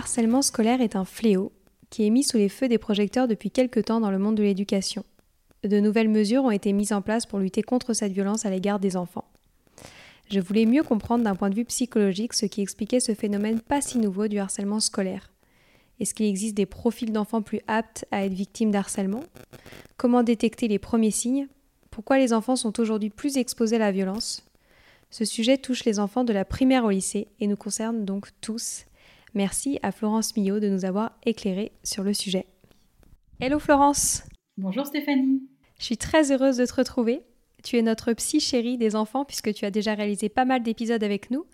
harcèlement scolaire est un fléau qui est mis sous les feux des projecteurs depuis quelques temps dans le monde de l'éducation. De nouvelles mesures ont été mises en place pour lutter contre cette violence à l'égard des enfants. Je voulais mieux comprendre d'un point de vue psychologique ce qui expliquait ce phénomène pas si nouveau du harcèlement scolaire. Est-ce qu'il existe des profils d'enfants plus aptes à être victimes d'harcèlement? Comment détecter les premiers signes? Pourquoi les enfants sont aujourd'hui plus exposés à la violence? Ce sujet touche les enfants de la primaire au lycée et nous concerne donc tous Merci à Florence Millot de nous avoir éclairé sur le sujet. Hello Florence Bonjour Stéphanie Je suis très heureuse de te retrouver. Tu es notre psy chérie des enfants puisque tu as déjà réalisé pas mal d'épisodes avec nous.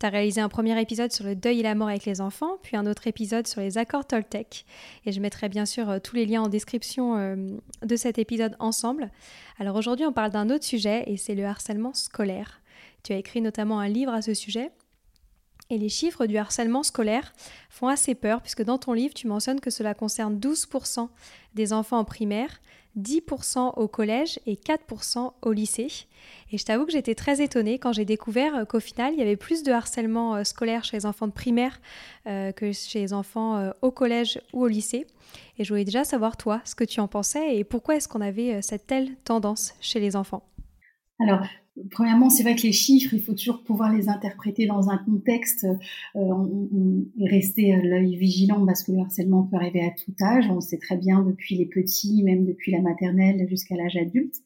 Tu as réalisé un premier épisode sur le deuil et la mort avec les enfants, puis un autre épisode sur les accords Toltec. Et je mettrai bien sûr euh, tous les liens en description euh, de cet épisode ensemble. Alors aujourd'hui, on parle d'un autre sujet et c'est le harcèlement scolaire. Tu as écrit notamment un livre à ce sujet et les chiffres du harcèlement scolaire font assez peur puisque dans ton livre, tu mentionnes que cela concerne 12% des enfants en primaire, 10% au collège et 4% au lycée. Et je t'avoue que j'étais très étonnée quand j'ai découvert qu'au final, il y avait plus de harcèlement euh, scolaire chez les enfants de primaire euh, que chez les enfants euh, au collège ou au lycée. Et je voulais déjà savoir, toi, ce que tu en pensais et pourquoi est-ce qu'on avait cette telle tendance chez les enfants? Alors, Premièrement, c'est vrai que les chiffres, il faut toujours pouvoir les interpréter dans un contexte euh, et rester l'œil vigilant parce que le harcèlement peut arriver à tout âge. On sait très bien depuis les petits, même depuis la maternelle jusqu'à l'âge adulte.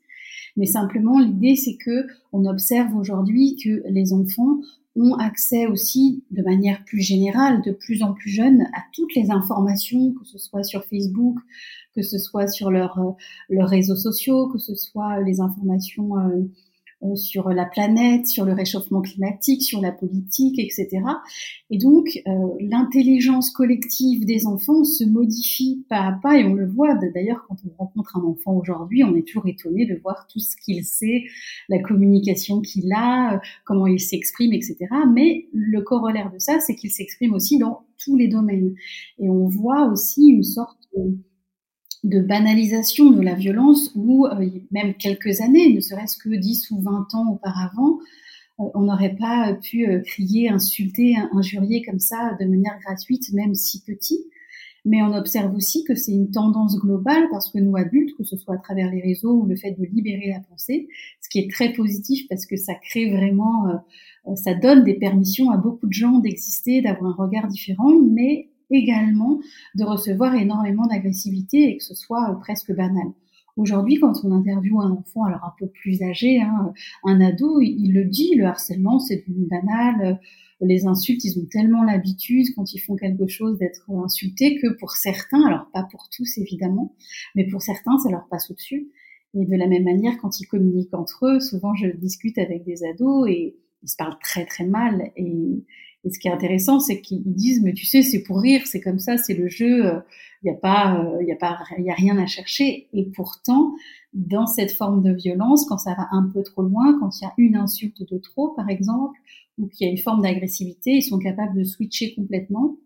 Mais simplement, l'idée, c'est que on observe aujourd'hui que les enfants ont accès aussi de manière plus générale, de plus en plus jeunes, à toutes les informations, que ce soit sur Facebook, que ce soit sur leurs leurs réseaux sociaux, que ce soit les informations euh, euh, sur la planète, sur le réchauffement climatique, sur la politique, etc. Et donc, euh, l'intelligence collective des enfants se modifie pas à pas, et on le voit d'ailleurs quand on rencontre un enfant aujourd'hui, on est toujours étonné de voir tout ce qu'il sait, la communication qu'il a, euh, comment il s'exprime, etc. Mais le corollaire de ça, c'est qu'il s'exprime aussi dans tous les domaines. Et on voit aussi une sorte de banalisation de la violence où euh, même quelques années, ne serait-ce que 10 ou 20 ans auparavant, euh, on n'aurait pas pu euh, crier, insulter, injurier comme ça de manière gratuite, même si petit. Mais on observe aussi que c'est une tendance globale parce que nous adultes, que ce soit à travers les réseaux ou le fait de libérer la pensée, ce qui est très positif parce que ça crée vraiment, ça donne des permissions à beaucoup de gens d'exister, d'avoir un regard différent, mais également de recevoir énormément d'agressivité et que ce soit euh, presque banal. Aujourd'hui, quand on interviewe un enfant, alors un peu plus âgé, hein, un ado, il le dit, le harcèlement, c'est devenu banal. Euh, les insultes, ils ont tellement l'habitude quand ils font quelque chose d'être insultés que pour certains, alors pas pour tous évidemment, mais pour certains, ça leur passe au-dessus. Et de la même manière, quand ils communiquent entre eux, souvent je discute avec des ados et ils se parlent très très mal et, Et ce qui est intéressant, c'est qu'ils disent, mais tu sais, c'est pour rire, c'est comme ça, c'est le jeu, il n'y a pas, il y a pas, il a rien à chercher. Et pourtant, dans cette forme de violence, quand ça va un peu trop loin, quand il y a une insulte de trop, par exemple, ou qu'il y a une forme d'agressivité, ils sont capables de switcher complètement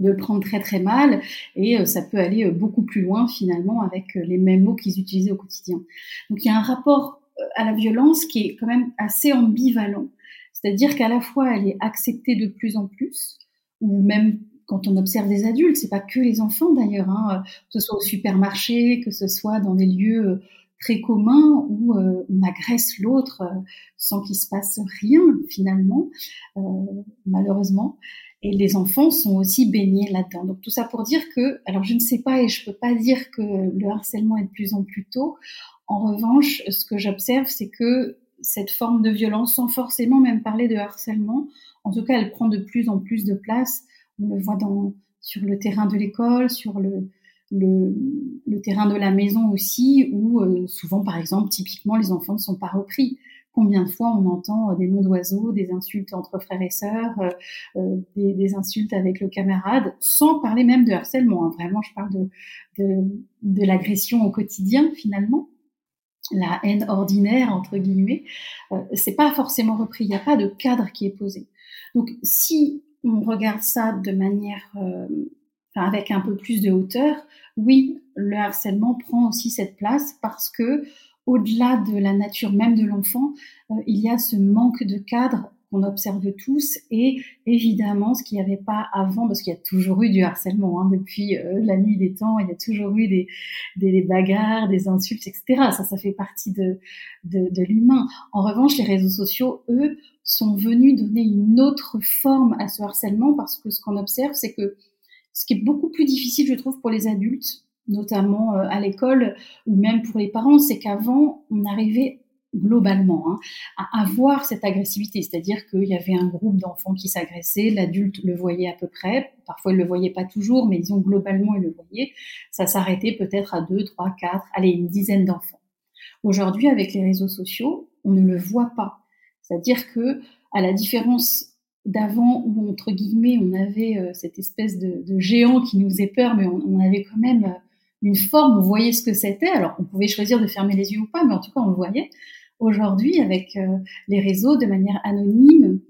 de le prendre très très mal et euh, ça peut aller euh, beaucoup plus loin finalement avec euh, les mêmes mots qu'ils utilisaient au quotidien. Donc il y a un rapport à la violence qui est quand même assez ambivalent. C'est-à-dire qu'à la fois elle est acceptée de plus en plus, ou même quand on observe des adultes, c'est pas que les enfants d'ailleurs, hein, que ce soit au supermarché, que ce soit dans des lieux très communs où on agresse l'autre sans qu'il se passe rien finalement, malheureusement. Et les enfants sont aussi baignés là-dedans. Donc tout ça pour dire que, alors je ne sais pas et je peux pas dire que le harcèlement est de plus en plus tôt. En revanche, ce que j'observe, c'est que cette forme de violence, sans forcément même parler de harcèlement, en tout cas, elle prend de plus en plus de place. On le voit sur le terrain de l'école, sur le, terrain de la maison aussi, où euh, souvent, par exemple, typiquement, les enfants ne sont pas repris. Combien de fois on entend des noms d'oiseaux, des insultes entre frères et sœurs, euh, euh, des, insultes avec le camarade, sans parler même de harcèlement. Hein. Vraiment, je parle de, l'agression au quotidien finalement la haine ordinaire entre guillemets, c'est pas forcément repris. Il n'y a pas de cadre qui est posé. Donc, si on regarde ça de manière, avec un peu plus de hauteur, oui, le harcèlement prend aussi cette place parce que au-delà de la nature même de l'enfant, euh, il y a ce manque de cadre qu'on observe tous. Et évidemment ce qu'il n'y avait pas avant parce qu'il y a toujours eu du harcèlement hein, depuis euh, la nuit des temps il y a toujours eu des, bagarres des insultes etc ça ça fait partie de, de, de l'humain. En revanche les réseaux sociaux eux sont venus donner une autre forme à ce harcèlement parce que ce qu'on observe c'est que ce qui est beaucoup plus difficile je trouve pour les adultes notamment euh, à l'école ou même pour les parents, c'est qu'avant, on arrivait globalement hein, à avoir cette agressivité, c'est-à-dire qu'il y avait un groupe d'enfants qui s'agressaient, l'adulte le voyait à peu près, parfois il le voyait pas toujours, mais disons globalement il le voyait, ça s'arrêtait peut-être à deux, trois, quatre, allez une dizaine d'enfants. Aujourd'hui, avec les réseaux sociaux, on ne le voit pas, c'est-à-dire que à la différence d'avant où entre guillemets on avait euh, cette espèce de, géant qui nous faisait peur, mais on avait quand même euh, une forme, on voyait ce que c'était. Alors, on pouvait choisir de fermer les yeux ou pas, mais en tout cas, on le voyait. Aujourd'hui, avec euh, les réseaux, de manière anonyme,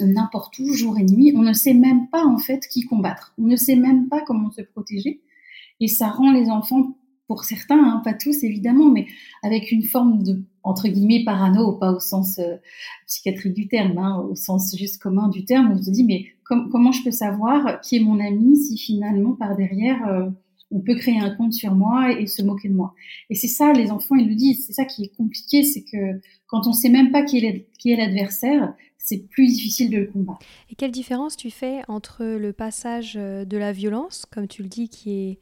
n'importe où, jour et nuit, on ne sait même pas en fait qui combattre. On ne sait même pas comment se protéger. Et ça rend les enfants, pour certains, hein, pas tous évidemment, mais avec une forme de entre guillemets parano, pas au sens euh, psychiatrique du terme, hein, au sens juste commun du terme. On se dit mais comment je peux savoir qui est mon ami si finalement par derrière euh, on peut créer un compte sur moi et se moquer de moi. Et c'est ça, les enfants, ils le disent, c'est ça qui est compliqué, c'est que quand on sait même pas qui est l'adversaire, c'est plus difficile de le combattre. Et quelle différence tu fais entre le passage euh, de la violence, comme tu le dis, qui est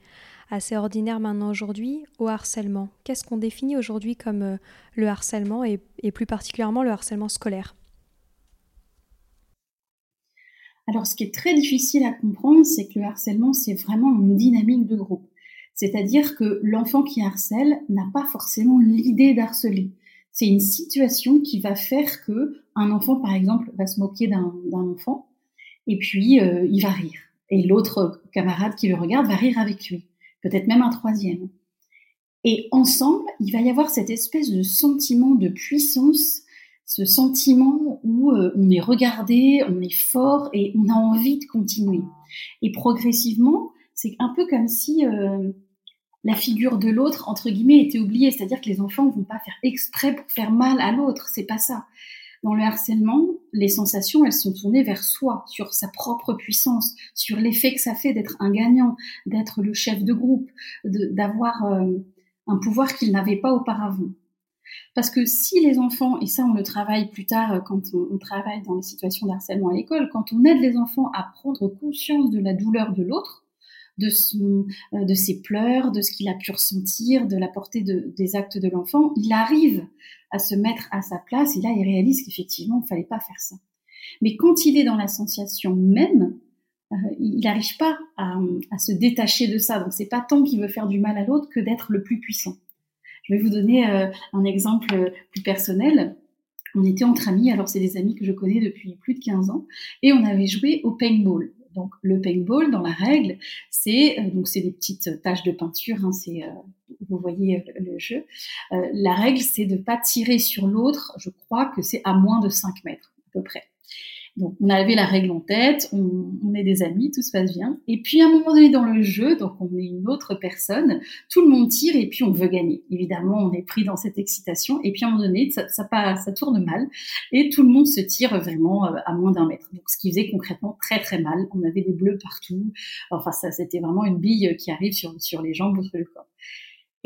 assez ordinaire maintenant aujourd'hui, au harcèlement? Qu'est-ce qu'on définit aujourd'hui comme euh, le harcèlement et plus particulièrement le harcèlement scolaire? Alors, ce qui est très difficile à comprendre, c'est que le harcèlement, c'est vraiment une dynamique de groupe. C'est-à-dire que l'enfant qui harcèle n'a pas forcément l'idée d'harceler. C'est une situation qui va faire que un enfant, par exemple, va se moquer d'un enfant et puis euh, il va rire. Et l'autre camarade qui le regarde va rire avec lui. Peut-être même un troisième. Et ensemble, il va y avoir cette espèce de sentiment de puissance ce sentiment où euh, on est regardé, on est fort et on a envie de continuer. Et progressivement, c'est un peu comme si euh, la figure de l'autre, entre guillemets, était oubliée. C'est-à-dire que les enfants ne vont pas faire exprès pour faire mal à l'autre. C'est pas ça. Dans le harcèlement, les sensations, elles sont tournées vers soi, sur sa propre puissance, sur l'effet que ça fait d'être un gagnant, d'être le chef de groupe, d'avoir euh, un pouvoir qu'il n'avait pas auparavant. Parce que si les enfants, et ça on le travaille plus tard euh, quand on, travaille dans les situations d'harcèlement à l'école, quand on aide les enfants à prendre conscience de la douleur de l'autre, de, euh, de ses pleurs, de ce qu'il a pu ressentir, de la portée des actes de l'enfant, il arrive à se mettre à sa place et là il réalise qu'effectivement il ne fallait pas faire ça. Mais quand il est dans la sensation même, euh, il n'arrive pas à, à, se détacher de ça. Donc c'est pas tant qu'il veut faire du mal à l'autre que d'être le plus puissant. Je vais vous donner euh, un exemple plus personnel. On était entre amis, alors c'est des amis que je connais depuis plus de 15 ans, et on avait joué au paintball. Donc le paintball, dans la règle, c'est euh, donc c'est des petites taches de peinture. Hein, c'est euh, vous voyez le, jeu. La règle, c'est de pas tirer sur l'autre. Je crois que c'est à moins de 5 mètres à peu près. Donc, on avait la règle en tête, on, est des amis, tout se passe bien. Et puis, à un moment donné dans le jeu, donc on est une autre personne, tout le monde tire et puis on veut gagner. Évidemment, on est pris dans cette excitation. Et puis, à un moment donné, ça, ça, ça tourne mal et tout le monde se tire vraiment euh, à moins d'un mètre. Donc, ce qui faisait concrètement très très mal. On avait des bleus partout. Enfin, ça, c'était vraiment une bille qui arrive sur, sur les jambes ou sur le corps.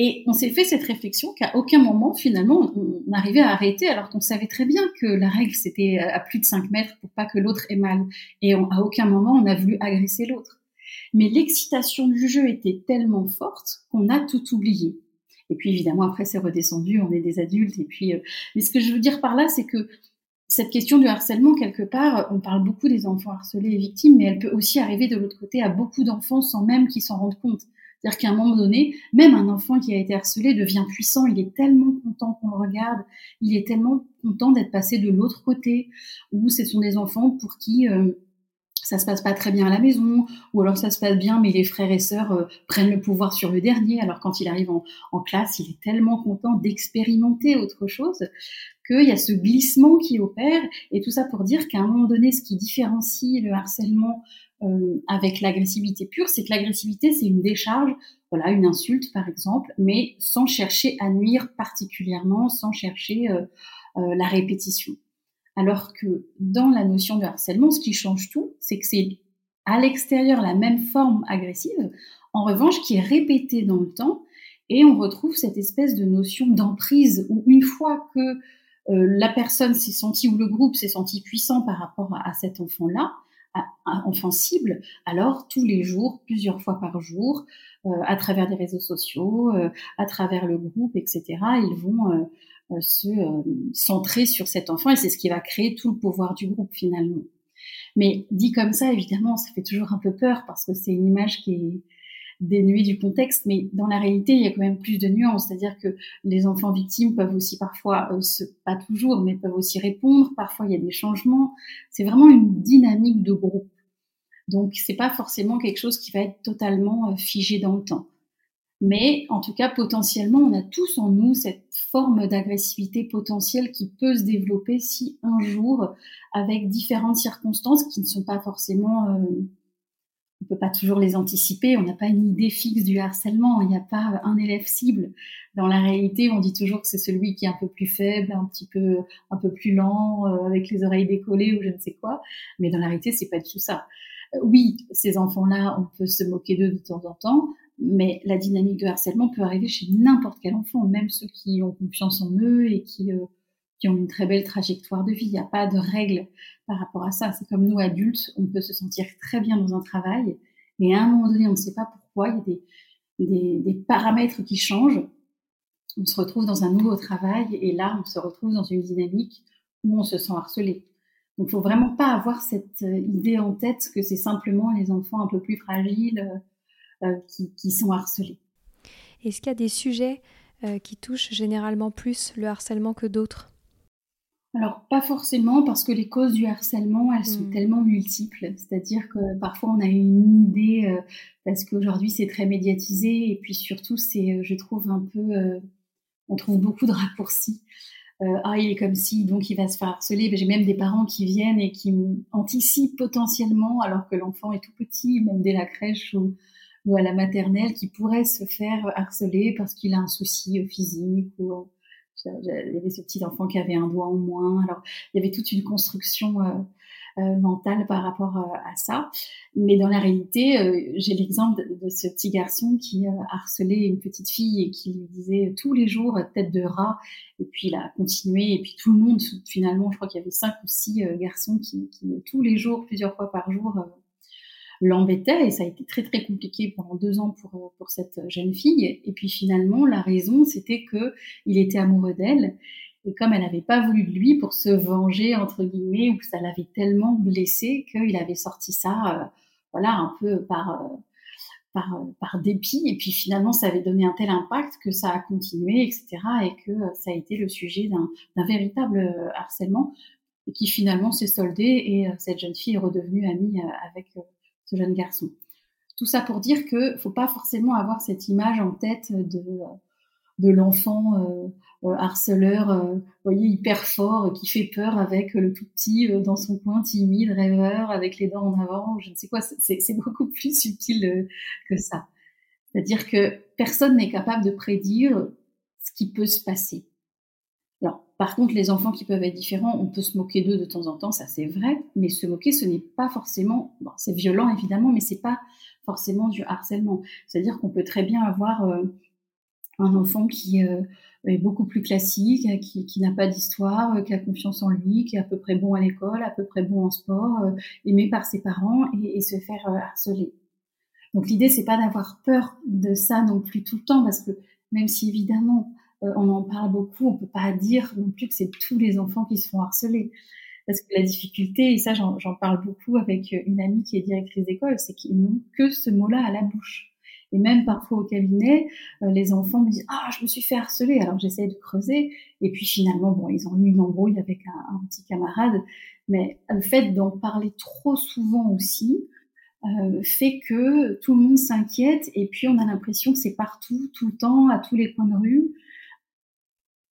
Et on s'est fait cette réflexion qu'à aucun moment, finalement, on, arrivait à arrêter, alors qu'on savait très bien que la règle, c'était à plus de 5 mètres pour pas que l'autre ait mal. Et à aucun moment, on a voulu agresser l'autre. Mais l'excitation du jeu était tellement forte qu'on a tout oublié. Et puis évidemment, après, c'est redescendu, on est des adultes. Et puis, euh, mais ce que je veux dire par là, c'est que cette question du harcèlement, quelque part, on parle beaucoup des enfants harcelés et victimes, mais elle peut aussi arriver de l'autre côté à beaucoup d'enfants sans même qu'ils s'en rendent compte. C'est-à-dire qu'à un moment donné, même un enfant qui a été harcelé devient puissant. Il est tellement content qu'on le regarde. Il est tellement content d'être passé de l'autre côté. Ou ce sont des enfants pour qui euh, ça se passe pas très bien à la maison, ou alors ça se passe bien, mais les frères et sœurs euh, prennent le pouvoir sur le dernier. Alors quand il arrive en, en classe, il est tellement content d'expérimenter autre chose qu'il y a ce glissement qui opère. Et tout ça pour dire qu'à un moment donné, ce qui différencie le harcèlement euh, avec l'agressivité pure, c'est que l'agressivité, c'est une décharge, voilà, une insulte par exemple, mais sans chercher à nuire particulièrement, sans chercher euh, euh, la répétition. Alors que dans la notion de harcèlement, ce qui change tout, c'est que c'est à l'extérieur la même forme agressive, en revanche qui est répétée dans le temps, et on retrouve cette espèce de notion d'emprise où une fois que euh, la personne s'est sentie ou le groupe s'est senti puissant par rapport à cet enfant-là, enfant cible, alors tous les jours, plusieurs fois par jour, euh, à travers des réseaux sociaux, euh, à travers le groupe, etc., ils vont euh, se centrer sur cet enfant et c'est ce qui va créer tout le pouvoir du groupe finalement. Mais dit comme ça, évidemment, ça fait toujours un peu peur parce que c'est une image qui est, dénué du contexte, mais dans la réalité, il y a quand même plus de nuances. C'est-à-dire que les enfants victimes peuvent aussi parfois, euh, pas toujours, mais peuvent aussi répondre. Parfois, il y a des changements. C'est vraiment une dynamique de groupe. Donc, c'est pas forcément quelque chose qui va être totalement euh, figé dans le temps. Mais en tout cas, potentiellement, on a tous en nous cette forme d'agressivité potentielle qui peut se développer si un jour, avec différentes circonstances qui ne sont pas forcément euh, peut pas toujours les anticiper, on n'a pas une idée fixe du harcèlement, il n'y a pas un élève cible. Dans la réalité, on dit toujours que c'est celui qui est un peu plus faible, un petit peu, un peu plus lent, euh, avec les oreilles décollées ou je ne sais quoi. Mais dans la réalité, c'est pas du tout ça. Euh, oui, ces enfants-là, on peut se moquer d'eux de temps en temps, mais la dynamique de harcèlement peut arriver chez n'importe quel enfant, même ceux qui ont confiance en eux et qui euh, qui ont une très belle trajectoire de vie. Il n'y a pas de règle par rapport à ça. C'est comme nous adultes, on peut se sentir très bien dans un travail, et à un moment donné, on ne sait pas pourquoi, il y a des, paramètres qui changent. On se retrouve dans un nouveau travail, et là, on se retrouve dans une dynamique où on se sent harcelé. Donc, il faut vraiment pas avoir cette euh, idée en tête que c'est simplement les enfants un peu plus fragiles euh, qui, qui, sont harcelés. Est-ce qu'il y a des sujets euh, qui touchent généralement plus le harcèlement que d'autres? Alors, pas forcément, parce que les causes du harcèlement, elles sont mmh. tellement multiples. C'est-à-dire que parfois, on a une idée, euh, parce qu'aujourd'hui, c'est très médiatisé, et puis surtout, c'est, euh, je trouve, un peu... Euh, on trouve beaucoup de raccourcis. ah, il est comme si, donc il va se faire harceler. J'ai même des parents qui viennent et qui anticipent potentiellement, alors que l'enfant est tout petit, même dès la crèche ou, ou à la maternelle, qui pourrait se faire harceler parce qu'il a un souci physique ou il y avait ce petit enfant qui avait un doigt en moins. Alors, il y avait toute une construction euh, euh, mentale par rapport euh, à ça. Mais dans la réalité, j'ai l'exemple de, ce petit garçon qui harcelait une petite fille et qui lui disait tous les jours tête de rat. Et puis il a continué. Et puis tout le monde, finalement, je crois qu'il y avait cinq ou six garçons qui, qui, tous les jours, plusieurs fois par jour, l'embêtait et ça a été très très compliqué pendant deux ans pour, euh, pour cette jeune fille. Et puis finalement, la raison, c'était que il était amoureux d'elle et comme elle n'avait pas voulu de lui pour se venger entre guillemets ou que ça l'avait tellement blessé qu'il avait sorti ça, euh, voilà, un peu par euh, par, par dépit. Et puis finalement, ça avait donné un tel impact que ça a continué, etc. Et que ça a été le sujet d'un véritable harcèlement et qui finalement s'est soldé et cette jeune fille est redevenue amie avec ce jeune garçon. Tout ça pour dire que faut pas forcément avoir cette image en tête de de l'enfant euh, euh, harceleur, euh, voyez, hyper fort, qui fait peur avec le tout petit dans son coin, timide, rêveur, avec les dents en avant, je ne sais quoi. C'est beaucoup plus subtil que ça. C'est-à-dire que personne n'est capable de prédire ce qui peut se passer. Par contre, les enfants qui peuvent être différents, on peut se moquer d'eux de temps en temps, ça c'est vrai, mais se moquer, ce n'est pas forcément, bon, c'est violent évidemment, mais c'est pas forcément du harcèlement. C'est-à-dire qu'on peut très bien avoir euh, un enfant qui euh, est beaucoup plus classique, qui, qui n'a pas d'histoire, euh, qui a confiance en lui, qui est à peu près bon à l'école, à peu près bon en sport, aimé par ses parents et, et se faire harceler. Donc l'idée c'est pas d'avoir peur de ça non plus tout le temps, parce que même si évidemment on en parle beaucoup, on peut pas dire non plus que c'est tous les enfants qui se font harceler. Parce que la difficulté, et ça j'en parle beaucoup avec une amie qui est directrice d'école, c'est qu'ils n'ont que ce mot-là à la bouche. Et même parfois au cabinet, euh, les enfants me disent ah je me suis fait harceler. Alors j'essaie de creuser et puis finalement bon ils ont eu une embrouille avec un, petit camarade. Mais le fait d'en parler trop souvent aussi euh, fait que tout le monde s'inquiète et puis on a l'impression que c'est partout, tout le temps, à tous les coins de rue.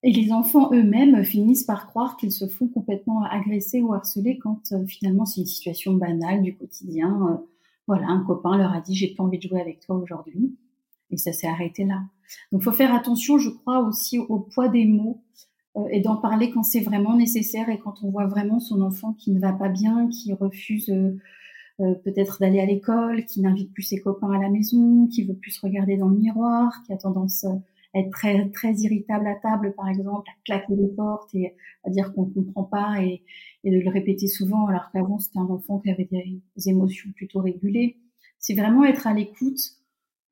Et les enfants eux-mêmes finissent par croire qu'ils se font complètement agresser ou harceler quand euh, finalement c'est une situation banale du quotidien. Euh, voilà, un copain leur a dit j'ai pas envie de jouer avec toi aujourd'hui et ça s'est arrêté là. Donc faut faire attention, je crois aussi au poids des mots euh, et d'en parler quand c'est vraiment nécessaire et quand on voit vraiment son enfant qui ne va pas bien, qui refuse peut-être d'aller à l'école, qui n'invite plus ses copains à la maison, qui veut plus se regarder dans le miroir, qui a tendance être très très irritable à table, par exemple, à claquer les portes et à dire qu'on ne comprend pas et, de le répéter souvent, alors qu'avant c'était un enfant qui avait des, émotions plutôt régulées. C'est vraiment être à l'écoute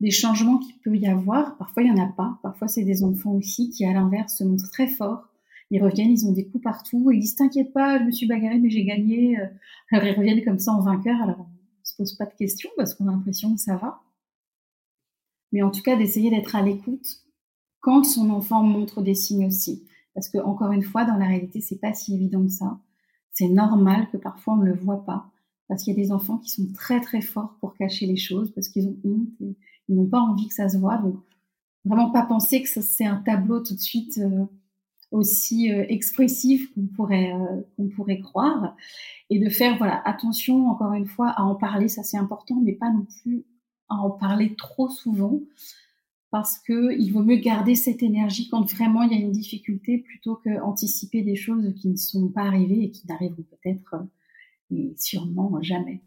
des changements qu'il peut y avoir. Parfois il y en a pas. Parfois c'est des enfants aussi qui, à l'inverse, se montrent très forts. Ils reviennent, ils ont des coups partout et ils disent t'inquiète pas, je me suis bagarré mais j'ai gagné. Alors ils reviennent comme ça en vainqueur. Alors on se pose pas de questions parce qu'on a l'impression que ça va. Mais en tout cas d'essayer d'être à l'écoute quand son enfant montre des signes aussi. Parce que, encore une fois, dans la réalité, c'est pas si évident que ça. C'est normal que parfois on ne le voit pas. Parce qu'il y a des enfants qui sont très très forts pour cacher les choses, parce qu'ils ont honte et ils n'ont pas envie que ça se voit. Donc, vraiment pas penser que c'est un tableau tout de suite euh, aussi euh, expressif qu'on pourrait, euh, qu'on pourrait croire. Et de faire, voilà, attention, encore une fois, à en parler, ça c'est important, mais pas non plus à en parler trop souvent parce qu'il vaut mieux garder cette énergie quand vraiment il y a une difficulté plutôt qu'anticiper des choses qui ne sont pas arrivées et qui n'arriveront peut-être euh, et sûrement jamais.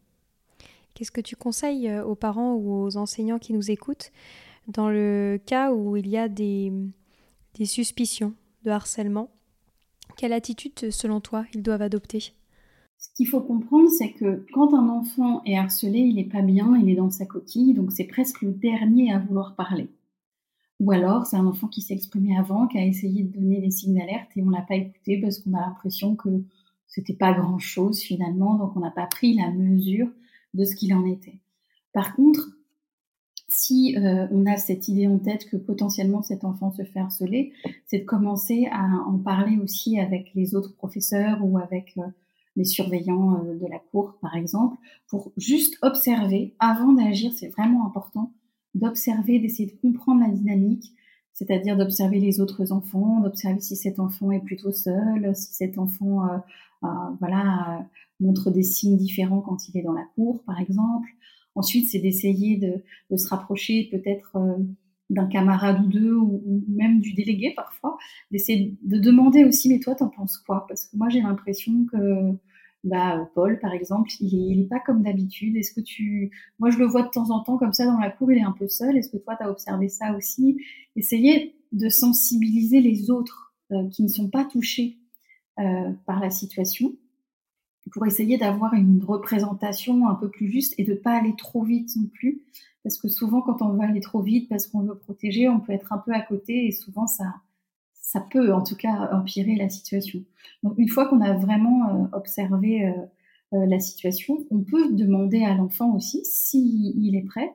Qu'est-ce que tu conseilles euh, aux parents ou aux enseignants qui nous écoutent dans le cas où il y a des, des suspicions de harcèlement? Quelle attitude, selon toi, ils doivent adopter? Ce qu'il faut comprendre, c'est que quand un enfant est harcelé, il n'est pas bien, il est dans sa coquille, donc c'est presque le dernier à vouloir parler. Ou alors, c'est un enfant qui s'est exprimé avant, qui a essayé de donner des signes d'alerte et on l'a pas écouté parce qu'on a l'impression que c'était pas grand chose finalement, donc on n'a pas pris la mesure de ce qu'il en était. Par contre, si euh, on a cette idée en tête que potentiellement cet enfant se fait harceler, c'est de commencer à en parler aussi avec les autres professeurs ou avec euh, les surveillants euh, de la cour, par exemple, pour juste observer avant d'agir. C'est vraiment important d'observer, d'essayer de comprendre la dynamique, c'est-à-dire d'observer les autres enfants, d'observer si cet enfant est plutôt seul, si cet enfant euh, euh, voilà, montre des signes différents quand il est dans la cour, par exemple. Ensuite, c'est d'essayer de, de, se rapprocher peut-être euh, d'un camarade ou deux, ou, ou, même du délégué parfois, d'essayer de demander aussi, mais toi, t'en penses quoi? Parce que moi, j'ai l'impression que bah, Paul, par exemple, il est, pas comme d'habitude. Est-ce que tu, moi, je le vois de temps en temps comme ça dans la cour, il est un peu seul. Est-ce que toi, tu as observé ça aussi? Essayez de sensibiliser les autres euh, qui ne sont pas touchés euh, par la situation pour essayer d'avoir une représentation un peu plus juste et de pas aller trop vite non plus. Parce que souvent, quand on va aller trop vite parce qu'on veut protéger, on peut être un peu à côté et souvent, ça, ça peut en tout cas empirer la situation. Une fois qu'on a vraiment euh, observé euh, euh, la situation, on peut demander à l'enfant aussi s'il est prêt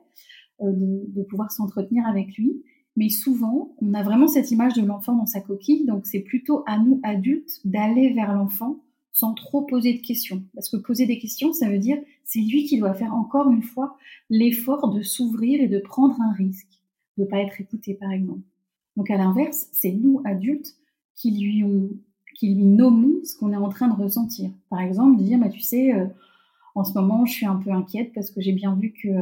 de, de, pouvoir s'entretenir avec lui. Mais souvent, on a vraiment cette image de l'enfant dans sa coquille, donc c'est plutôt à nous adultes d'aller vers l'enfant sans trop poser de questions. Parce que poser des questions, ça veut dire c'est lui qui doit faire encore une fois l'effort de s'ouvrir et de prendre un risque, de ne pas être écouté par exemple. Donc à l'inverse, c'est nous adultes qui lui, nommons ce qu'on est en train de ressentir. Par exemple, dire, bah, tu sais, euh, en ce moment, je suis un peu inquiète parce que j'ai bien vu que euh,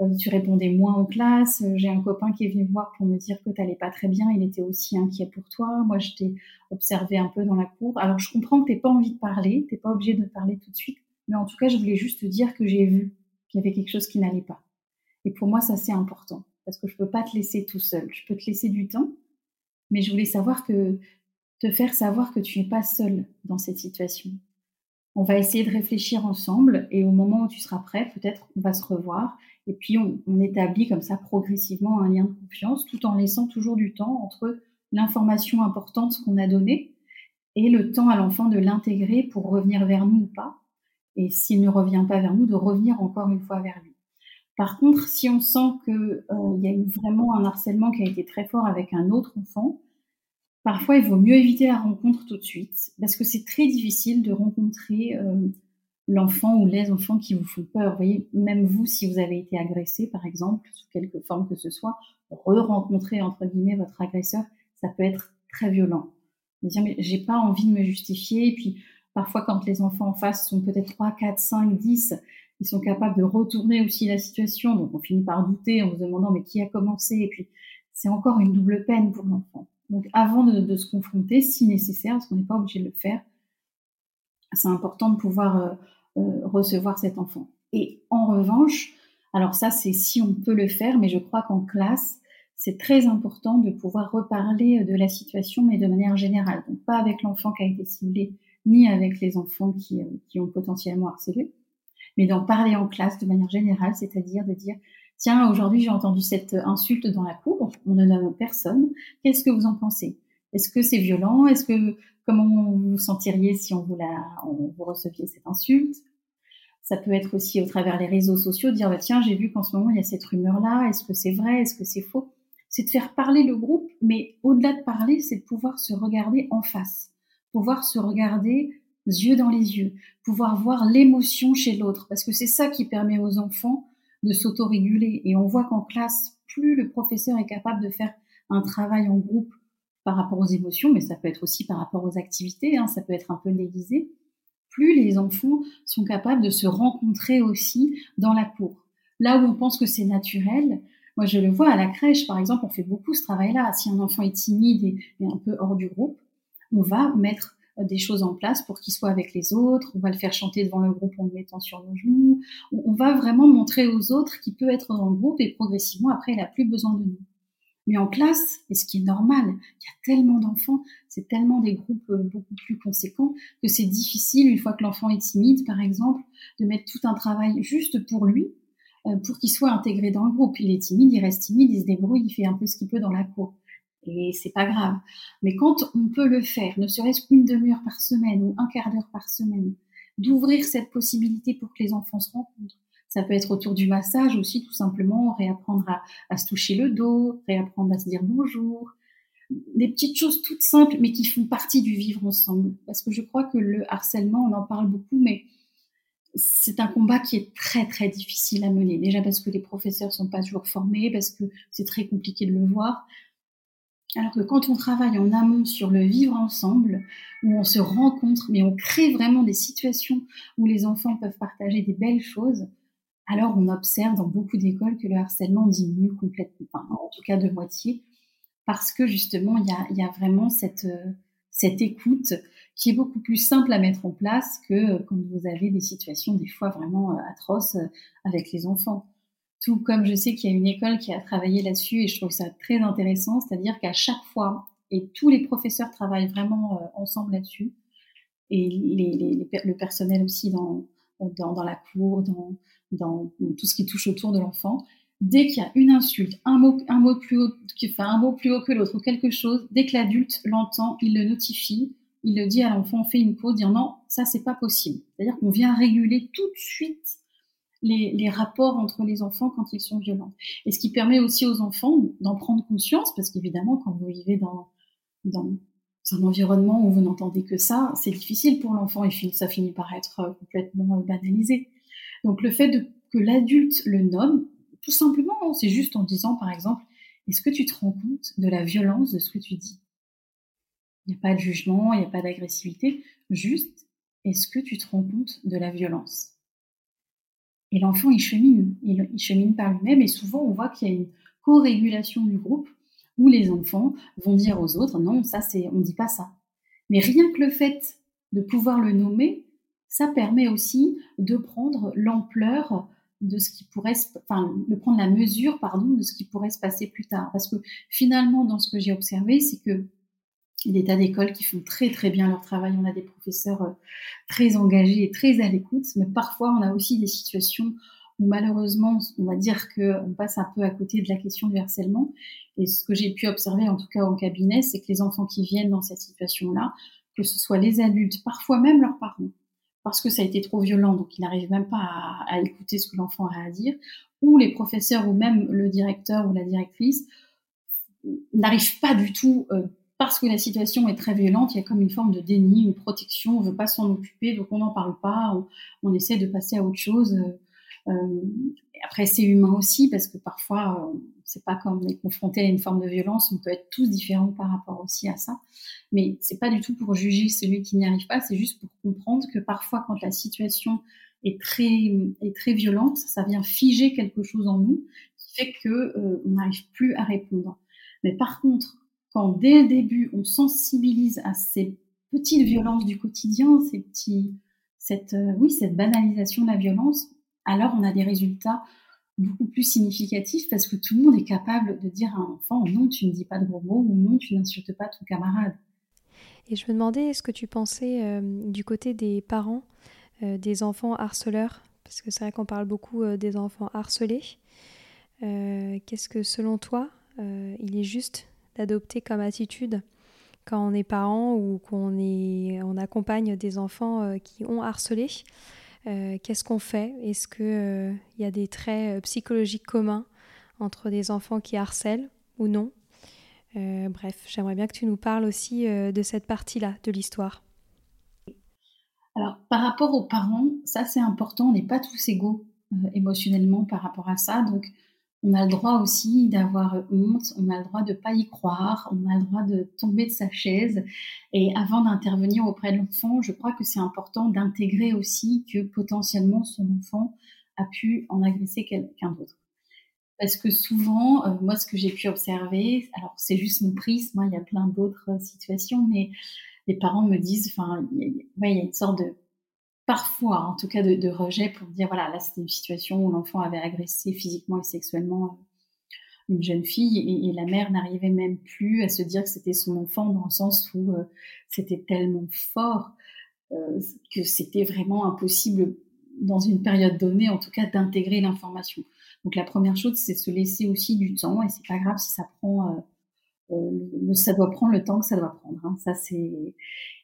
euh, tu répondais moins en classe. J'ai un copain qui est venu voir pour me dire que tu n'allais pas très bien. Il était aussi inquiet pour toi. Moi, je t'ai observé un peu dans la cour. Alors, je comprends que tu pas envie de parler. Tu pas obligé de parler tout de suite. Mais en tout cas, je voulais juste te dire que j'ai vu qu'il y avait quelque chose qui n'allait pas. Et pour moi, ça, c'est important. Parce que je ne peux pas te laisser tout seul. Je peux te laisser du temps. Mais je voulais savoir que, te faire savoir que tu n'es pas seul dans cette situation. On va essayer de réfléchir ensemble et au moment où tu seras prêt, peut-être on va se revoir et puis on, établit comme ça progressivement un lien de confiance tout en laissant toujours du temps entre l'information importante qu'on a donnée et le temps à l'enfant de l'intégrer pour revenir vers nous ou pas. Et s'il ne revient pas vers nous, de revenir encore une fois vers lui. Par contre, si on sent qu'il euh, y a eu vraiment un harcèlement qui a été très fort avec un autre enfant, Parfois, il vaut mieux éviter la rencontre tout de suite parce que c'est très difficile de rencontrer euh, l'enfant ou les enfants qui vous font peur. Vous voyez, même vous, si vous avez été agressé, par exemple, sous quelque forme que ce soit, re-rencontrer entre guillemets votre agresseur, ça peut être très violent. De dire, mais j'ai pas envie de me justifier. Et puis, parfois, quand les enfants en face sont peut-être 3, 4, 5, 10, ils sont capables de retourner aussi la situation. Donc, on finit par douter en se demandant, mais qui a commencé? Et puis, c'est encore une double peine pour l'enfant. Donc avant de, se confronter, si nécessaire, parce qu'on n'est pas obligé de le faire, c'est important de pouvoir euh, euh, recevoir cet enfant. Et en revanche, alors ça c'est si on peut le faire, mais je crois qu'en classe, c'est très important de pouvoir reparler de la situation, mais de manière générale. Donc pas avec l'enfant qui a été ciblé, ni avec les enfants qui, euh, qui ont potentiellement harcelé, mais d'en parler en classe de manière générale, c'est-à-dire de dire Tiens, aujourd'hui j'ai entendu cette insulte dans la cour, on ne nomme personne. Qu'est-ce que vous en pensez? Est-ce que c'est violent? Est-ce que comment vous vous sentiriez si on vous la, on vous receviez cette insulte? Ça peut être aussi au travers des réseaux sociaux, dire bah, tiens, j'ai vu qu'en ce moment il y a cette rumeur-là. Est-ce que c'est vrai? Est-ce que c'est faux? C'est de faire parler le groupe, mais au-delà de parler, c'est de pouvoir se regarder en face, pouvoir se regarder yeux dans les yeux, pouvoir voir l'émotion chez l'autre, parce que c'est ça qui permet aux enfants de s'autoréguler. Et on voit qu'en classe, plus le professeur est capable de faire un travail en groupe par rapport aux émotions, mais ça peut être aussi par rapport aux activités, hein, ça peut être un peu déguisé, plus les enfants sont capables de se rencontrer aussi dans la cour. Là où on pense que c'est naturel, moi je le vois à la crèche par exemple, on fait beaucoup ce travail-là. Si un enfant est timide et un peu hors du groupe, on va mettre des choses en place pour qu'il soit avec les autres. On va le faire chanter devant le groupe en le mettant sur nos genoux. On va vraiment montrer aux autres qu'il peut être dans le groupe et progressivement, après, il n'a plus besoin de nous. Mais en classe, et ce qui est normal, il y a tellement d'enfants, c'est tellement des groupes euh, beaucoup plus conséquents que c'est difficile, une fois que l'enfant est timide, par exemple, de mettre tout un travail juste pour lui, euh, pour qu'il soit intégré dans le groupe. Il est timide, il reste timide, il se débrouille, il fait un peu ce qu'il peut dans la cour et c'est pas grave. Mais quand on peut le faire, ne serait-ce qu'une demi-heure par semaine ou un quart d'heure par semaine, d'ouvrir cette possibilité pour que les enfants se rencontrent. Ça peut être autour du massage aussi, tout simplement, réapprendre à, se toucher le dos, réapprendre à se dire bonjour. Des petites choses toutes simples, mais qui font partie du vivre ensemble. Parce que je crois que le harcèlement, on en parle beaucoup, mais c'est un combat qui est très très difficile à mener. Déjà parce que les professeurs sont pas toujours formés, parce que c'est très compliqué de le voir, alors que quand on travaille en amont sur le vivre ensemble, où on se rencontre, mais on crée vraiment des situations où les enfants peuvent partager des belles choses, alors on observe dans beaucoup d'écoles que le harcèlement diminue complètement, en tout cas de moitié, parce que justement, il y a, vraiment cette, cette écoute qui est beaucoup plus simple à mettre en place que quand vous avez des situations des fois vraiment atroces avec les enfants. Tout comme je sais qu'il y a une école qui a travaillé là-dessus et je trouve ça très intéressant, c'est-à-dire qu'à chaque fois, et tous les professeurs travaillent vraiment euh, ensemble là-dessus, et le personnel aussi dans, dans, la cour, dans, dans, tout ce qui touche autour de l'enfant, dès qu'il y a une insulte, un mot, un mot plus haut, enfin, un mot plus haut que l'autre ou quelque chose, dès que l'adulte l'entend, il le notifie, il le dit à l'enfant, on fait une pause, dire non, ça c'est pas possible. C'est-à-dire qu'on vient réguler tout de suite les, rapports entre les enfants quand ils sont violents. Et ce qui permet aussi aux enfants d'en prendre conscience, parce qu'évidemment, quand vous vivez dans, un environnement où vous n'entendez que ça, c'est difficile pour l'enfant et ça finit par être euh, complètement euh, banalisé. Donc le fait que l'adulte le nomme, tout simplement, c'est juste en disant, par exemple, est-ce que tu te rends compte de la violence de ce que tu dis? Il n'y a pas de jugement, il n'y a pas d'agressivité, juste, est-ce que tu te rends compte de la violence? Et l'enfant, il chemine, il, chemine par lui-même. Et souvent, on voit qu'il y a une co-régulation du groupe où les enfants vont dire aux autres, non, ça, c'est, on ne dit pas ça. Mais rien que le fait de pouvoir le nommer, ça permet aussi de prendre l'ampleur de ce qui pourrait, enfin, de prendre la mesure, pardon, de ce qui pourrait se passer plus tard. Parce que finalement, dans ce que j'ai observé, c'est que des tas d'écoles qui font très très bien leur travail. On a des professeurs euh, très engagés et très à l'écoute, mais parfois on a aussi des situations où malheureusement, on va dire qu'on passe un peu à côté de la question du harcèlement. Et ce que j'ai pu observer, en tout cas en cabinet, c'est que les enfants qui viennent dans cette situation-là, que ce soit les adultes, parfois même leurs parents, parce que ça a été trop violent, donc ils n'arrivent même pas à, écouter ce que l'enfant a à dire, ou les professeurs ou même le directeur ou la directrice n'arrivent pas du tout euh, parce que la situation est très violente, il y a comme une forme de déni, une protection, on ne veut pas s'en occuper, donc on n'en parle pas, on, essaie de passer à autre chose. Euh, euh, après, c'est humain aussi, parce que parfois, euh, c'est pas comme on est confronté à une forme de violence, on peut être tous différents par rapport aussi à ça. Mais c'est pas du tout pour juger celui qui n'y arrive pas, c'est juste pour comprendre que parfois, quand la situation est très, est très violente, ça vient figer quelque chose en nous qui fait que on n'arrive plus à répondre. Mais par contre, quand dès le début on sensibilise à ces petites violences du quotidien, ces petits, cette, euh, oui, cette banalisation de la violence, alors on a des résultats beaucoup plus significatifs parce que tout le monde est capable de dire à un enfant non, tu ne dis pas de gros mots ou non, tu n'insultes pas ton camarade. Et je me demandais, est-ce que tu pensais euh, du côté des parents, euh, des enfants harceleurs? Parce que c'est vrai qu'on parle beaucoup des enfants harcelés. Qu'est-ce que selon toi, il est juste d'adopter comme attitude quand on est parent ou qu'on on accompagne des enfants euh, qui ont harcelé. Euh, qu'est-ce qu'on fait? Est-ce qu'il euh, y a des traits psychologiques communs entre des enfants qui harcèlent ou non? Bref, j'aimerais bien que tu nous parles aussi de cette partie-là de l'histoire. Alors, par rapport aux parents, ça c'est important, on n'est pas tous égaux émotionnellement par rapport à ça. Donc, on a le droit aussi d'avoir honte, on a le droit de ne pas y croire, on a le droit de tomber de sa chaise. Et avant d'intervenir auprès de l'enfant, je crois que c'est important d'intégrer aussi que potentiellement son enfant a pu en agresser quelqu'un d'autre. Parce que souvent, euh, moi, ce que j'ai pu observer, alors c'est juste mon prisme, hein, il y a plein d'autres situations, mais les parents me disent, enfin, il y a une sorte de parfois, en tout cas, de, rejet pour dire voilà, là c'était une situation où l'enfant avait agressé physiquement et sexuellement une jeune fille et, la mère n'arrivait même plus à se dire que c'était son enfant dans le sens où euh, c'était tellement fort euh, que c'était vraiment impossible dans une période donnée, en tout cas, d'intégrer l'information. Donc la première chose, c'est se laisser aussi du temps et c'est pas grave si ça prend euh, le, ça doit prendre le temps que ça doit prendre. Hein. ça c'est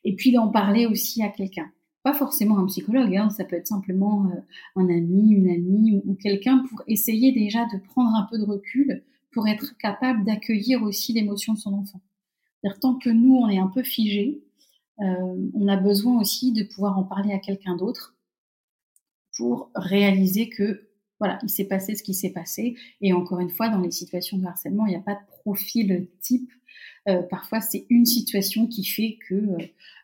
et puis d'en parler aussi à quelqu'un pas forcément un psychologue, hein, ça peut être simplement euh, un ami, une amie ou, quelqu'un pour essayer déjà de prendre un peu de recul pour être capable d'accueillir aussi l'émotion de son enfant. Tant que nous, on est un peu figé, euh, on a besoin aussi de pouvoir en parler à quelqu'un d'autre pour réaliser que voilà, il s'est passé ce qui s'est passé. Et encore une fois, dans les situations de harcèlement, il n'y a pas de profil type. Euh, parfois, c'est une situation qui fait que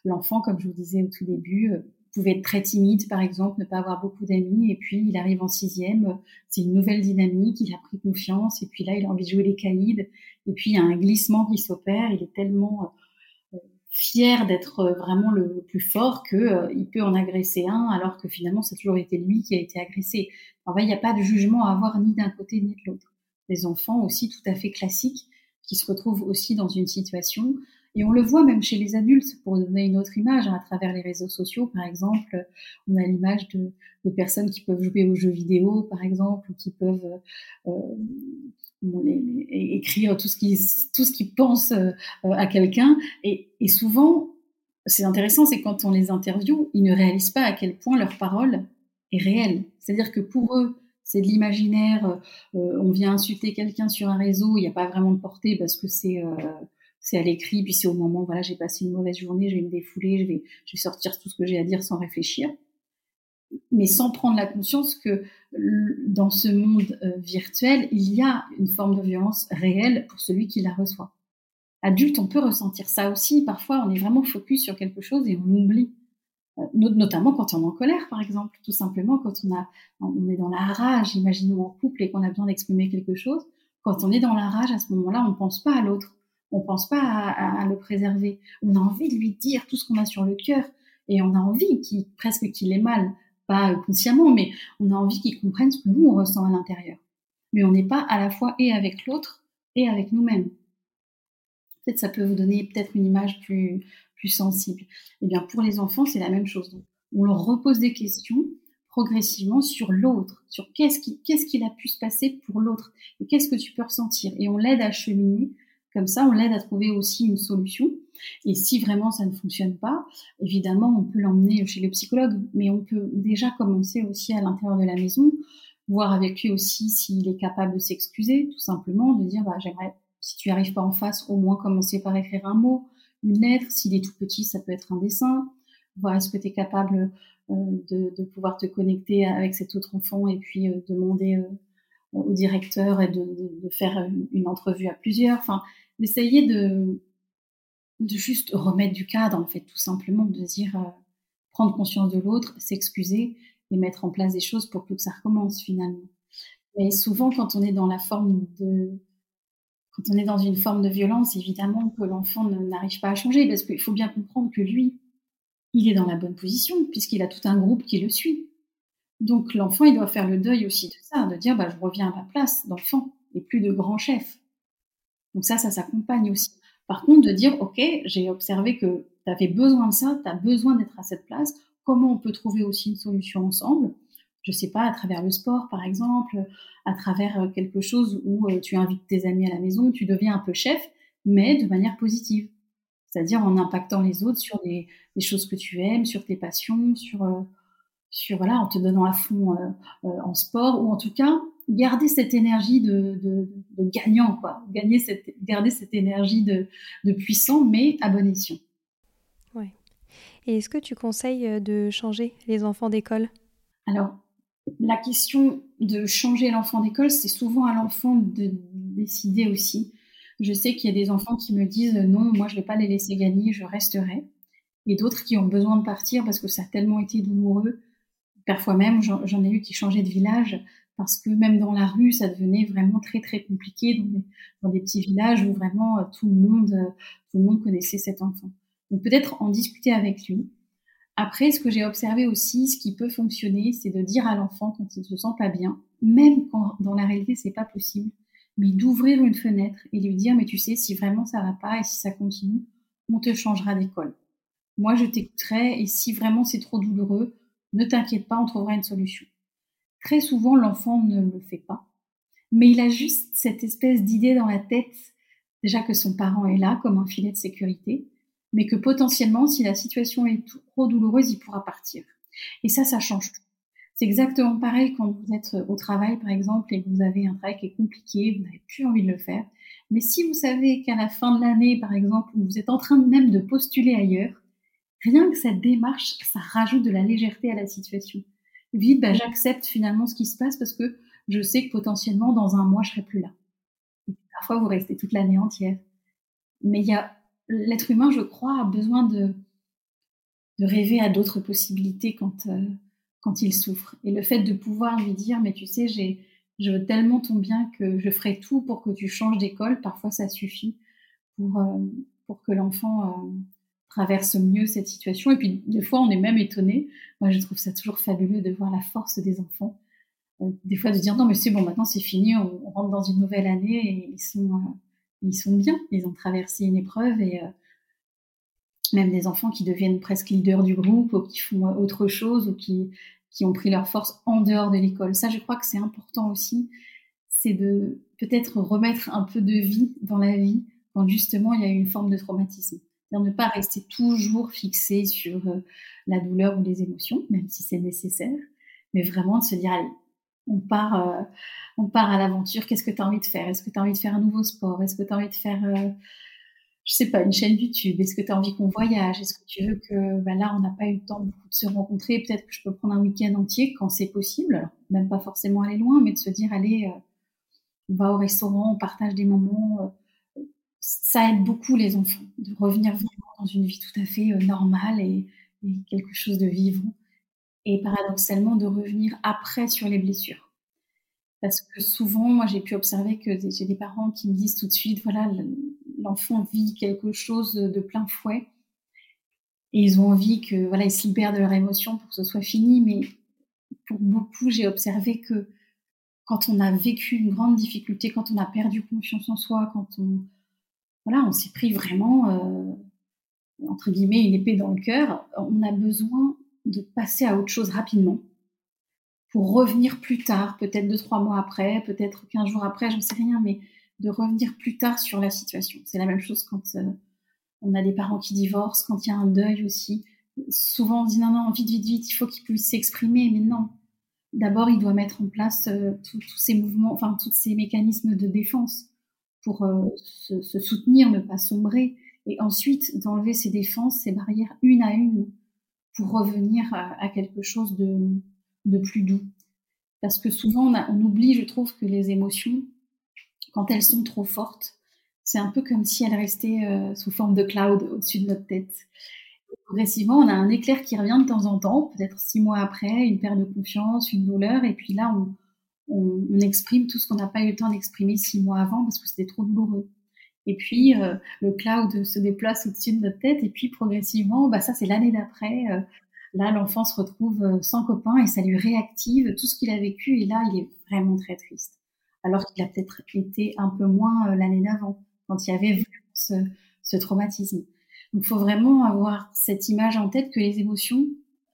l'enfant, comme je vous disais au tout début, euh, pouvait être très timide, par exemple, ne pas avoir beaucoup d'amis, et puis il arrive en sixième, c'est une nouvelle dynamique, il a pris confiance, et puis là, il a envie de jouer les caïds, et puis il y a un glissement qui s'opère, il est tellement euh, fier d'être euh, vraiment le plus fort que il peut en agresser un, alors que finalement, c'est toujours été lui qui a été agressé. En vrai, il n'y a pas de jugement à avoir ni d'un côté ni de l'autre. Les enfants aussi tout à fait classiques qui se retrouvent aussi dans une situation et on le voit même chez les adultes, pour donner une autre image, hein, à travers les réseaux sociaux, par exemple, on a l'image de, personnes qui peuvent jouer aux jeux vidéo, par exemple, ou qui peuvent euh, écrire tout ce qu'ils tout qu'ils pensent euh, à quelqu'un. Et, et souvent, c'est intéressant, c'est quand on les interviewe, ils ne réalisent pas à quel point leurs paroles est réel. C'est-à-dire que pour eux, c'est de l'imaginaire, euh, on vient insulter quelqu'un sur un réseau, il n'y a pas vraiment de portée parce que c'est euh, c'est à l'écrit, puis c'est au moment, voilà, j'ai passé une mauvaise journée, je vais me défouler, je vais, je vais sortir tout ce que j'ai à dire sans réfléchir, mais sans prendre la conscience que dans ce monde euh, virtuel, il y a une forme de violence réelle pour celui qui la reçoit. Adulte, on peut ressentir ça aussi. Parfois, on est vraiment focus sur quelque chose et on oublie euh, notamment quand on est en colère, par exemple, tout simplement quand on, a, on est dans la rage, imaginons en couple et qu'on a besoin d'exprimer quelque chose, quand on est dans la rage, à ce moment-là, on ne pense pas à l'autre, on ne pense pas à, le préserver, on a envie de lui dire tout ce qu'on a sur le cœur et on a envie qu'il, presque qu'il ait mal, pas consciemment, mais on a envie qu'il comprenne ce que nous, on ressent à l'intérieur. Mais on n'est pas à la fois et avec l'autre et avec nous-mêmes. Peut-être ça peut vous donner peut-être une image plus, plus sensible. Eh bien, pour les enfants, c'est la même chose. on leur repose des questions progressivement sur l'autre, sur qu'est-ce qui, a pu se passer pour l'autre et qu'est-ce que tu peux ressentir. Et on l'aide à cheminer. Comme ça, on l'aide à trouver aussi une solution. Et si vraiment ça ne fonctionne pas, évidemment, on peut l'emmener chez le psychologue, mais on peut déjà commencer aussi à l'intérieur de la maison, voir avec lui aussi s'il est capable de s'excuser, tout simplement, de dire, bah, j'aimerais, si tu n'y arrives pas en face, au moins commencer par écrire un mot, une lettre. S'il est tout petit, ça peut être un dessin. Voir est-ce que tu es capable euh, de, pouvoir te connecter avec cet autre enfant et puis euh, demander euh, au directeur et de, faire une, entrevue à plusieurs. Enfin, d'essayer de, de juste remettre du cadre, en fait, tout simplement, de dire prendre conscience de l'autre, s'excuser et mettre en place des choses pour que ça recommence finalement. Mais souvent, quand on est dans la forme de, quand on est dans une forme de violence, évidemment que l'enfant n'arrive pas à changer, parce qu'il faut bien comprendre que lui, il est dans la bonne position, puisqu'il a tout un groupe qui le suit. Donc l'enfant, il doit faire le deuil aussi de ça, de dire, bah, je reviens à ma place d'enfant, et plus de grand chef. Donc ça, ça s'accompagne aussi. Par contre, de dire, OK, j'ai observé que tu avais besoin de ça, tu as besoin d'être à cette place, comment on peut trouver aussi une solution ensemble je sais pas, à travers le sport, par exemple, à travers euh, quelque chose où euh, tu invites tes amis à la maison, tu deviens un peu chef, mais de manière positive. C'est-à-dire en impactant les autres sur des, choses que tu aimes, sur tes passions, sur, euh, sur voilà, en te donnant à fond en sport, ou en tout cas, garder cette énergie de, gagnant, quoi. Gagner cette, garder cette énergie de, de puissant, mais à bon escient. Ouais. Et est-ce que tu conseilles de changer les enfants d'école? Alors, la question de changer l'enfant d'école, c'est souvent à l'enfant de décider aussi. Je sais qu'il y a des enfants qui me disent non, moi je ne vais pas les laisser gagner, je resterai. Et d'autres qui ont besoin de partir parce que ça a tellement été douloureux. Parfois même, j'en ai eu qui changeaient de village parce que même dans la rue, ça devenait vraiment très très compliqué dans des, petits villages où vraiment euh, tout le monde, euh, tout le monde connaissait cet enfant. Donc peut-être en discuter avec lui, après, ce que j'ai observé aussi, ce qui peut fonctionner, c'est de dire à l'enfant quand il ne se sent pas bien, même quand dans la réalité c'est pas possible, mais d'ouvrir une fenêtre et lui dire mais tu sais si vraiment ça va pas et si ça continue, on te changera d'école. Moi je t'écouterai et si vraiment c'est trop douloureux, ne t'inquiète pas, on trouvera une solution. Très souvent l'enfant ne le fait pas, mais il a juste cette espèce d'idée dans la tête déjà que son parent est là comme un filet de sécurité mais que potentiellement, si la situation est trop douloureuse, il pourra partir. Et ça, ça change tout. C'est exactement pareil quand vous êtes au travail, par exemple, et que vous avez un travail qui est compliqué, vous n'avez plus envie de le faire. Mais si vous savez qu'à la fin de l'année, par exemple, vous êtes en train même de postuler ailleurs, rien que cette démarche, ça rajoute de la légèreté à la situation. Vite, bah, j'accepte finalement ce qui se passe parce que je sais que potentiellement, dans un mois, je serai plus là. Parfois, vous restez toute l'année entière. Mais il y a l'être humain, je crois, a besoin de, rêver à d'autres possibilités quand, euh, quand il souffre. Et le fait de pouvoir lui dire, mais tu sais, j'ai, je veux tellement ton bien que je ferai tout pour que tu changes d'école, parfois ça suffit pour, euh, pour que l'enfant euh, traverse mieux cette situation. Et puis, des fois, on est même étonné. Moi, je trouve ça toujours fabuleux de voir la force des enfants. des fois, de dire, non, mais c'est bon, maintenant c'est fini, on, on, rentre dans une nouvelle année et ils sont ils sont bien, ils ont traversé une épreuve et euh, même des enfants qui deviennent presque leaders du groupe ou qui font autre chose ou qui, qui ont pris leur force en dehors de l'école. Ça, je crois que c'est important aussi, c'est de peut-être remettre un peu de vie dans la vie quand justement il y a une forme de traumatisme. C'est-à-dire ne pas rester toujours fixé sur euh, la douleur ou les émotions, même si c'est nécessaire, mais vraiment de se dire, allez, on part, euh, on part à l'aventure. Qu'est-ce que tu as envie de faire? Est-ce que tu as envie de faire un nouveau sport? Est-ce que tu as envie de faire, euh, je sais pas, une chaîne YouTube? Est-ce que tu as envie qu'on voyage? Est-ce que tu veux que, bah là, on n'a pas eu le temps de se rencontrer Peut-être que je peux prendre un week-end entier quand c'est possible. même pas forcément aller loin, mais de se dire, allez, euh, on va au restaurant, on partage des moments. ça aide beaucoup les enfants de revenir vraiment dans une vie tout à fait normale et quelque chose de vivant et paradoxalement de revenir après sur les blessures. Parce que souvent, moi, j'ai pu observer que j'ai des parents qui me disent tout de suite, voilà, l'enfant vit quelque chose de plein fouet, et ils ont envie que, voilà, ils se libèrent de leurs émotions pour que ce soit fini. Mais pour beaucoup, j'ai observé que quand on a vécu une grande difficulté, quand on a perdu confiance en soi, quand on, voilà, on s'est pris vraiment, euh, entre guillemets, une épée dans le cœur, on a besoin de passer à autre chose rapidement pour revenir plus tard, peut-être deux, trois mois après, peut-être quinze jours après, je ne sais rien, mais de revenir plus tard sur la situation. C'est la même chose quand euh, on a des parents qui divorcent, quand il y a un deuil aussi. Souvent, on dit non, non, vite, vite, vite, il faut qu'il puisse s'exprimer, mais non. D'abord, il doit mettre en place euh, tous ces mouvements, enfin, tous ces mécanismes de défense pour euh, se, se, soutenir, ne pas sombrer, et ensuite d'enlever ces défenses, ces barrières une à une revenir à, quelque chose de, plus doux. Parce que souvent, on, oublie, je trouve, que les émotions, quand elles sont trop fortes, c'est un peu comme si elles restaient euh, sous forme de cloud au-dessus de notre tête. progressivement, on a un éclair qui revient de temps en temps, peut-être six mois après, une perte de confiance, une douleur, et puis là, on exprime tout ce qu'on n'a pas eu le temps d'exprimer six mois avant parce que c'était trop douloureux. Et puis, euh, le cloud se déplace au-dessus de notre tête. Et puis, progressivement, bah, ça, c'est l'année d'après. Euh, là, l'enfant se retrouve euh, sans copain et ça lui réactive tout ce qu'il a vécu. Et là, il est vraiment très triste. Alors qu'il a peut-être été un peu moins l'année d'avant, quand il y avait vraiment ce, ce traumatisme. Donc, il faut vraiment avoir cette image en tête que les émotions,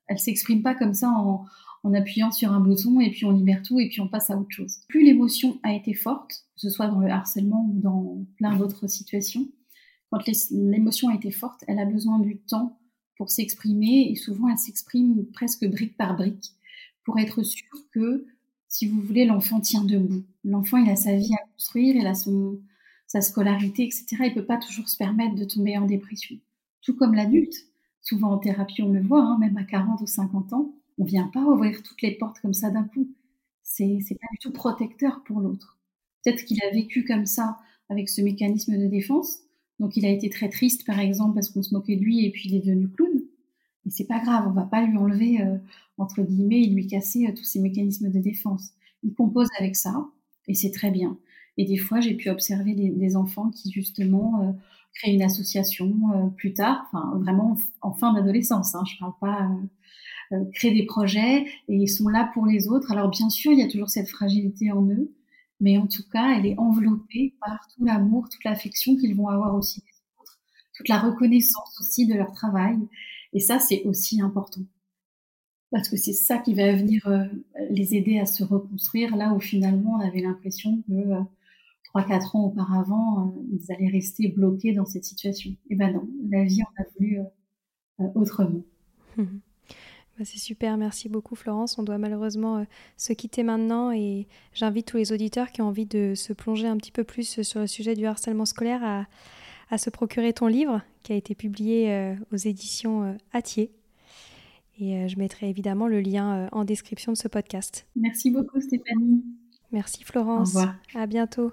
elles s'expriment pas comme ça en, en appuyant sur un bouton et puis on libère tout et puis on passe à autre chose. Plus l'émotion a été forte, que ce soit dans le harcèlement ou dans plein d'autres situations, quand l'émotion a été forte, elle a besoin du temps pour s'exprimer et souvent elle s'exprime presque brique par brique pour être sûr que, si vous voulez, l'enfant tient debout. L'enfant, il a sa vie à construire, il a sa scolarité, etc. Il peut pas toujours se permettre de tomber en dépression. Tout comme l'adulte. Souvent en thérapie, on le voit, hein, même à 40 ou 50 ans, on vient pas ouvrir toutes les portes comme ça d'un coup. C'est, c'est pas du tout protecteur pour l'autre. Peut-être qu'il a vécu comme ça avec ce mécanisme de défense. Donc il a été très triste, par exemple, parce qu'on se moquait de lui et puis il est devenu clown. Mais c'est pas grave, on va pas lui enlever, euh, entre guillemets, et lui casser euh, tous ces mécanismes de défense. Il compose avec ça et c'est très bien. Et des fois, j'ai pu observer des, enfants qui, justement, euh, créent une association plus tard, enfin, vraiment en, fin d'adolescence. Hein, je parle pas créent des projets et ils sont là pour les autres. Alors bien sûr, il y a toujours cette fragilité en eux, mais en tout cas, elle est enveloppée par tout l'amour, toute l'affection qu'ils vont avoir aussi des autres, toute la reconnaissance aussi de leur travail. Et ça, c'est aussi important. Parce que c'est ça qui va venir euh, les aider à se reconstruire, là où finalement on avait l'impression que euh, trois, quatre ans auparavant, ils allaient rester bloqués dans cette situation. Et eh ben non, la vie en a voulu autrement. Bah, c'est super, merci beaucoup Florence. On doit malheureusement euh, se quitter maintenant et j'invite tous les auditeurs qui ont envie de se plonger un petit peu plus sur le sujet du harcèlement scolaire à, se procurer ton livre qui a été publié euh, aux éditions euh, Atier. Et je mettrai évidemment le lien en description de ce podcast. Merci beaucoup Stéphanie. Merci Florence. Au revoir. À bientôt.